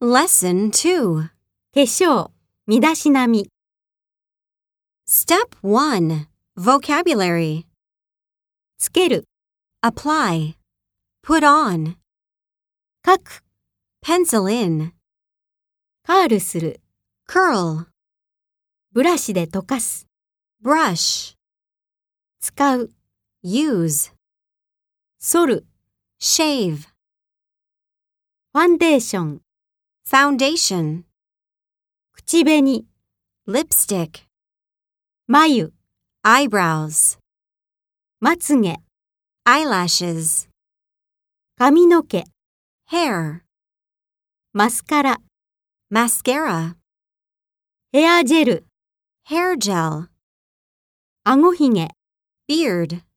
Lesson 2. 化粧、身だしなみ、Step 1. Vocabulary. つける、Apply. Put on. 書く、Pencil in. カールする、Curl. ブラシで溶かす、Brush. 使う、Use. 剃る、Shave. ファンデーション、Foundation. 口紅、Lipstick. 眉、Eyebrows. まつげ、Eyelashes. 髪の毛、Hair. マスカラ、Mascara. ヘアジェル、Hair gel. 顎ひげ。Beard.